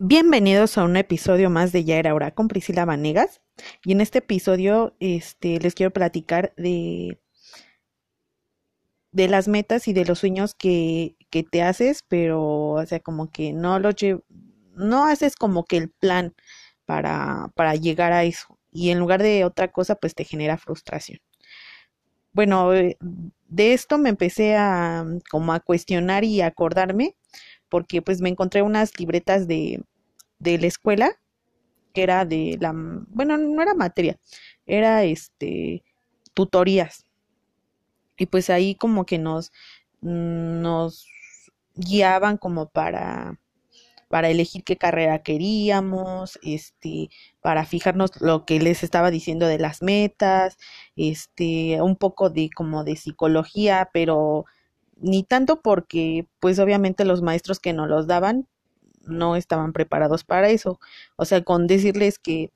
Bienvenidos a un episodio más de Ya era hora con Priscila Vanegas. Y en este episodio este, les quiero platicar de, de las metas y de los sueños que, que te haces, pero o sea, como que no lo no haces como que el plan para, para llegar a eso. Y en lugar de otra cosa, pues te genera frustración. Bueno, eh, de esto me empecé a como a cuestionar y acordarme porque pues me encontré unas libretas de, de la escuela, que era de la, bueno, no era materia, era este, tutorías. Y pues ahí como que nos, nos guiaban como para, para elegir qué carrera queríamos, este, para fijarnos lo que les estaba diciendo de las metas, este, un poco de como de psicología, pero ni tanto porque pues obviamente los maestros que nos los daban no estaban preparados para eso. O sea, con decirles que,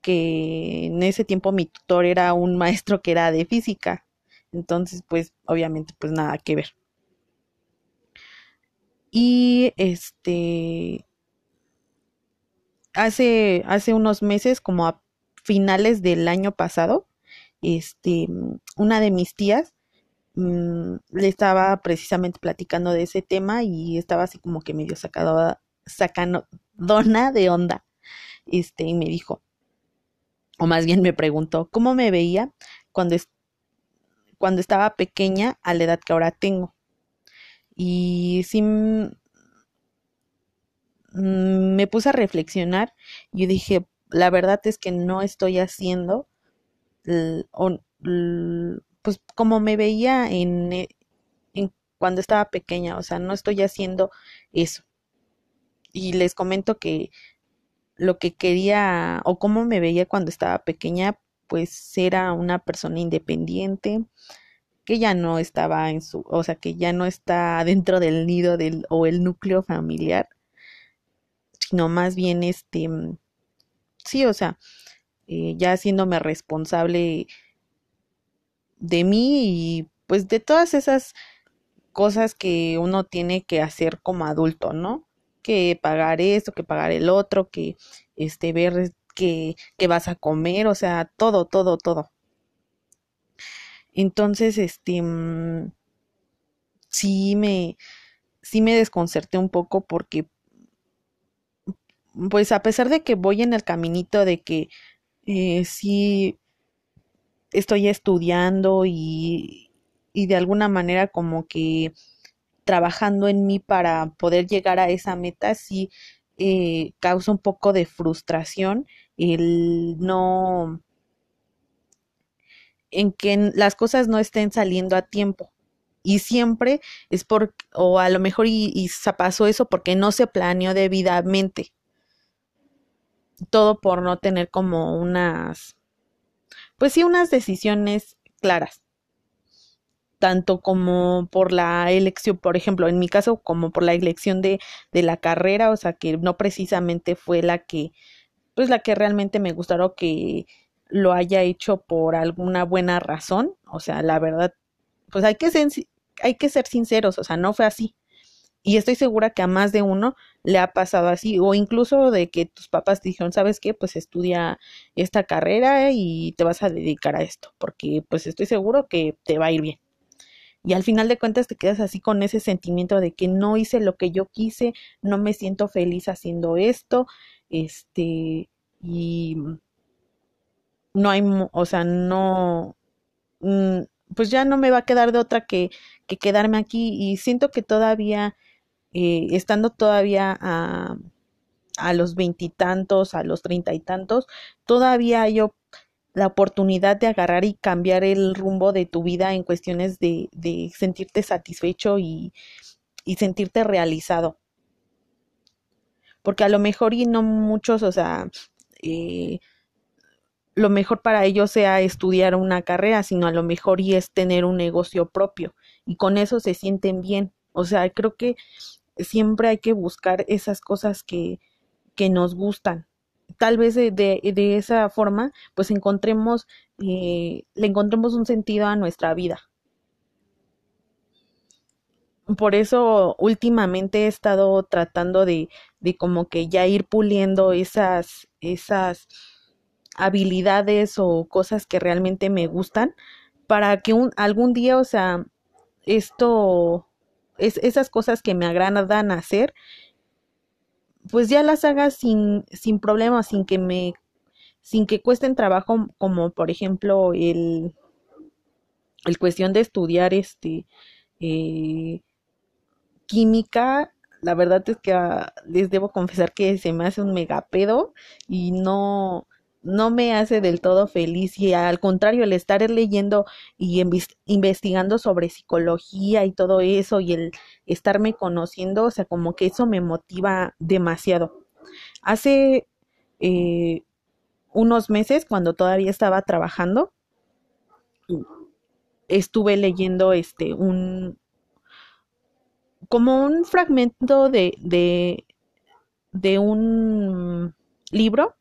que en ese tiempo mi tutor era un maestro que era de física. Entonces, pues obviamente pues nada que ver. Y este hace hace unos meses como a finales del año pasado, este una de mis tías Mm, le estaba precisamente platicando de ese tema y estaba así como que medio sacado, sacando dona de onda. Este, y me dijo, o más bien me preguntó, ¿cómo me veía cuando, cuando estaba pequeña a la edad que ahora tengo? Y sí mm, me puse a reflexionar y dije, la verdad es que no estoy haciendo pues como me veía en, eh, en cuando estaba pequeña, o sea, no estoy haciendo eso. Y les comento que lo que quería o cómo me veía cuando estaba pequeña, pues era una persona independiente, que ya no estaba en su, o sea, que ya no está dentro del nido del o el núcleo familiar, sino más bien este, sí, o sea, eh, ya haciéndome responsable de mí y pues de todas esas cosas que uno tiene que hacer como adulto, ¿no? Que pagar esto, que pagar el otro, que este ver que, que vas a comer, o sea, todo, todo, todo. Entonces, este mm, sí me sí me desconcerté un poco porque pues a pesar de que voy en el caminito de que eh, sí estoy estudiando y, y de alguna manera como que trabajando en mí para poder llegar a esa meta, sí eh, causa un poco de frustración el no en que las cosas no estén saliendo a tiempo. Y siempre es por, o a lo mejor y, y pasó eso porque no se planeó debidamente. Todo por no tener como unas pues sí, unas decisiones claras, tanto como por la elección, por ejemplo, en mi caso, como por la elección de, de la carrera, o sea, que no precisamente fue la que, pues la que realmente me gustaron que lo haya hecho por alguna buena razón, o sea, la verdad, pues hay que ser, hay que ser sinceros, o sea, no fue así. Y estoy segura que a más de uno le ha pasado así, o incluso de que tus papás dijeron, ¿sabes qué? Pues estudia esta carrera y te vas a dedicar a esto, porque pues estoy seguro que te va a ir bien. Y al final de cuentas te quedas así con ese sentimiento de que no hice lo que yo quise, no me siento feliz haciendo esto, este, y no hay, o sea, no, mm, pues ya no me va a quedar de otra que, que quedarme aquí y siento que todavía eh, estando todavía a, a los veintitantos, a los treinta y tantos, todavía hay la oportunidad de agarrar y cambiar el rumbo de tu vida en cuestiones de, de sentirte satisfecho y, y sentirte realizado. Porque a lo mejor y no muchos, o sea, eh, lo mejor para ellos sea estudiar una carrera, sino a lo mejor y es tener un negocio propio y con eso se sienten bien. O sea, creo que siempre hay que buscar esas cosas que, que nos gustan. Tal vez de, de, esa forma, pues encontremos, eh, le encontremos un sentido a nuestra vida. por eso últimamente he estado tratando de, de como que ya ir puliendo esas, esas habilidades o cosas que realmente me gustan para que un, algún día, o sea, esto, es, esas cosas que me agradan hacer, pues ya las haga sin, sin problemas, sin que me, sin que cuesten trabajo, como por ejemplo el, el cuestión de estudiar este, eh, química, la verdad es que ah, les debo confesar que se me hace un megapedo y no, no me hace del todo feliz y al contrario, el estar leyendo y investigando sobre psicología y todo eso y el estarme conociendo, o sea, como que eso me motiva demasiado. Hace eh, unos meses, cuando todavía estaba trabajando, estuve leyendo este un como un fragmento de, de, de un libro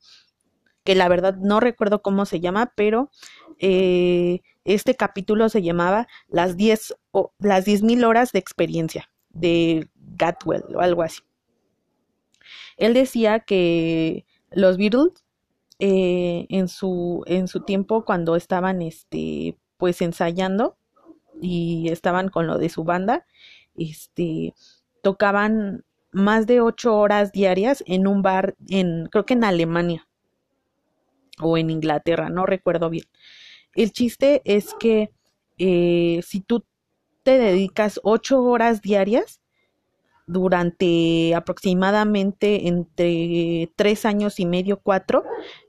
que la verdad no recuerdo cómo se llama, pero eh, este capítulo se llamaba Las 10 o las mil horas de experiencia de Gatwell o algo así. Él decía que los Beatles eh, en su en su tiempo cuando estaban este pues ensayando y estaban con lo de su banda este tocaban más de ocho horas diarias en un bar en creo que en Alemania o en Inglaterra, no recuerdo bien. El chiste es que eh, si tú te dedicas ocho horas diarias durante aproximadamente entre tres años y medio, cuatro,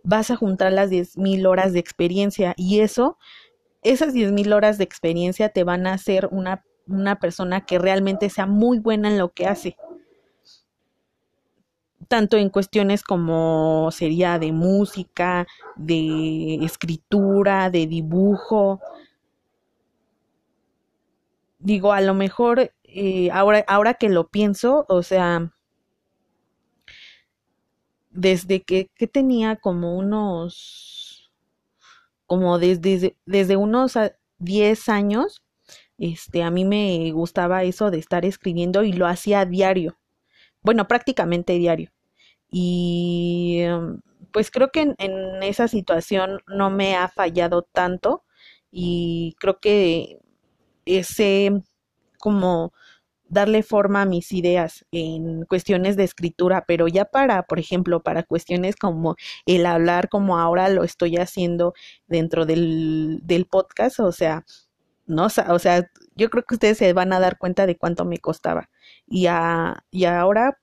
vas a juntar las diez mil horas de experiencia y eso, esas diez mil horas de experiencia te van a hacer una, una persona que realmente sea muy buena en lo que hace tanto en cuestiones como sería de música, de escritura, de dibujo. Digo, a lo mejor eh, ahora, ahora que lo pienso, o sea, desde que, que tenía como unos, como desde, desde unos 10 años, este, a mí me gustaba eso de estar escribiendo y lo hacía diario bueno, prácticamente diario. Y em, pues creo que en, esa situación no me ha fallado tanto y creo que ese como darle forma a mis ideas en cuestiones de escritura, pero ya para, por ejemplo, para cuestiones como el hablar como ahora lo estoy haciendo dentro del, del podcast, o sea, no, o sea, yo creo que ustedes se van a dar cuenta de cuánto me costaba. Y, a, y ahora,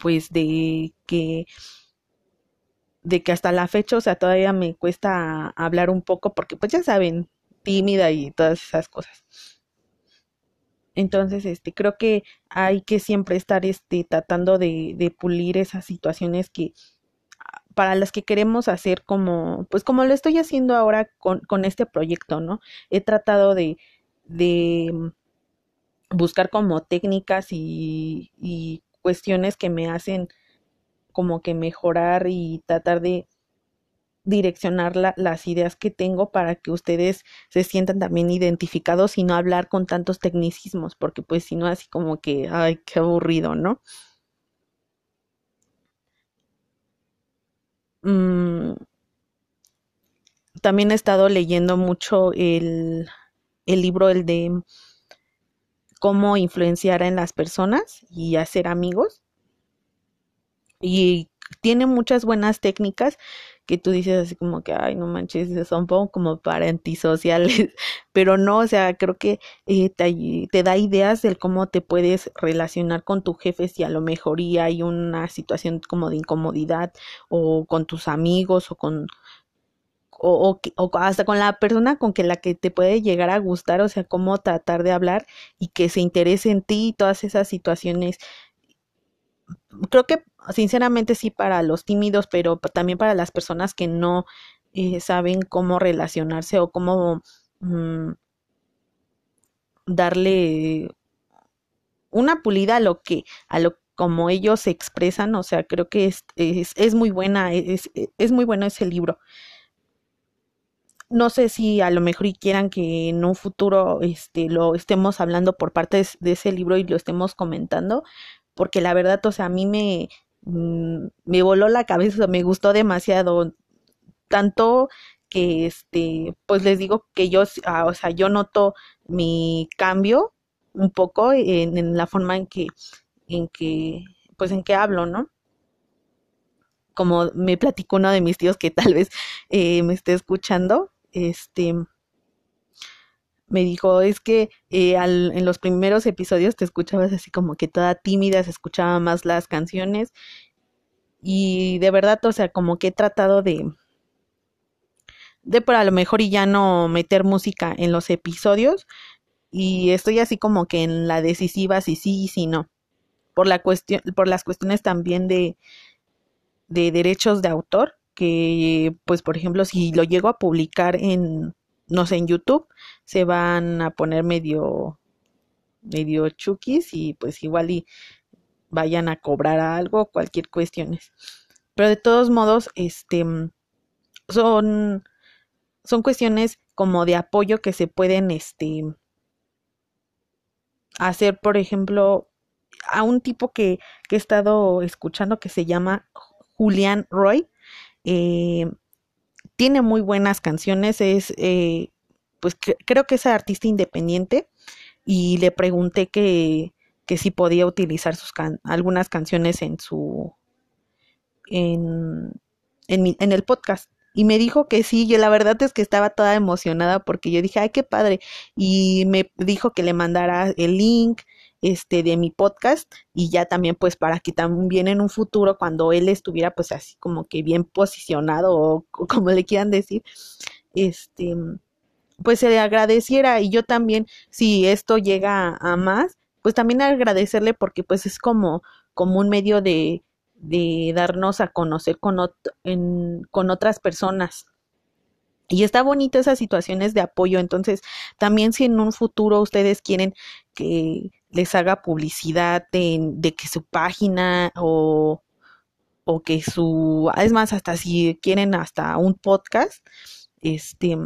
pues de que de que hasta la fecha, o sea, todavía me cuesta hablar un poco porque pues ya saben, tímida y todas esas cosas. Entonces, este, creo que hay que siempre estar este, tratando de, de pulir esas situaciones que para las que queremos hacer como, pues como lo estoy haciendo ahora con, con este proyecto, ¿no? He tratado de, de buscar como técnicas y, y cuestiones que me hacen como que mejorar y tratar de direccionar las ideas que tengo para que ustedes se sientan también identificados y no hablar con tantos tecnicismos, porque pues si no así como que, ay, qué aburrido, ¿no? Mm, también he estado leyendo mucho el, el libro, el de cómo influenciar en las personas y hacer amigos. Y tiene muchas buenas técnicas que tú dices así como que, ay, no manches, son como para antisociales, pero no, o sea, creo que eh, te, da ideas del cómo te puedes relacionar con tu jefe si a lo mejor hay una situación como de incomodidad o con tus amigos o con o, o, hasta con la persona con que la que te puede llegar a gustar, o sea, cómo tratar de hablar y que se interese en ti y todas esas situaciones. Creo que sinceramente sí para los tímidos, pero también para las personas que no eh, saben cómo relacionarse o cómo mm, darle una pulida a lo que a lo como ellos se expresan, o sea, creo que es, es, es muy buena, es, es muy bueno ese libro no sé si a lo mejor y quieran que en un futuro este lo estemos hablando por parte de ese libro y lo estemos comentando, porque la verdad, o sea, a mí me, mm, me voló la cabeza, me gustó demasiado, tanto que este, pues les digo que yo, ah, o sea, yo noto mi cambio un poco en, la forma en que, en que, pues en que hablo, ¿no? como me platicó uno de mis tíos que tal vez eh, me esté escuchando, este me dijo, es que eh, en los primeros episodios te escuchabas así como que toda tímida, se escuchaban más las canciones y de verdad, o sea, como que he tratado de, de por a lo mejor y ya no meter música en los episodios y estoy así como que en la decisiva si sí y si no. Por la cuestión, por las cuestiones también de, de derechos de autor, que pues por ejemplo si lo llego a publicar en, no sé, en YouTube, se van a poner medio, medio chukis y pues igual y vayan a cobrar algo, cualquier cuestión. Pero de todos modos, este, son, son cuestiones como de apoyo que se pueden, este, hacer, por ejemplo, a un tipo que, que he estado escuchando que se llama Julian Roy. Eh, tiene muy buenas canciones, es, eh, pues creo que es artista independiente y le pregunté que, que si podía utilizar sus algunas canciones en su, en, en, en el podcast. Y me dijo que sí, yo la verdad es que estaba toda emocionada porque yo dije, ay, qué padre. Y me dijo que le mandara el link, este de mi podcast y ya también pues para que también en un futuro cuando él estuviera pues así como que bien posicionado o, como le quieran decir este pues se le agradeciera y yo también si esto llega a, más pues también agradecerle porque pues es como como un medio de de darnos a conocer con, con otras personas y está bonito esas situaciones de apoyo. Entonces, también si en un futuro ustedes quieren que les haga publicidad de, que su página o, o que su, es más, hasta si quieren hasta un podcast, este,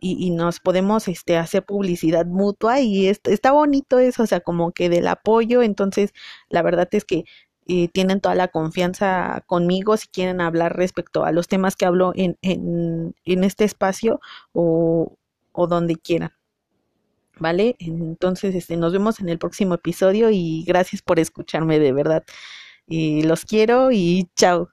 y, y, nos podemos este, hacer publicidad mutua y está bonito eso, o sea, como que del apoyo, entonces la verdad es que eh, tienen toda la confianza conmigo si quieren hablar respecto a los temas que hablo en, en, en este espacio o, o donde quieran. ¿Vale? Entonces, este, nos vemos en el próximo episodio y gracias por escucharme de verdad. Y los quiero y chao.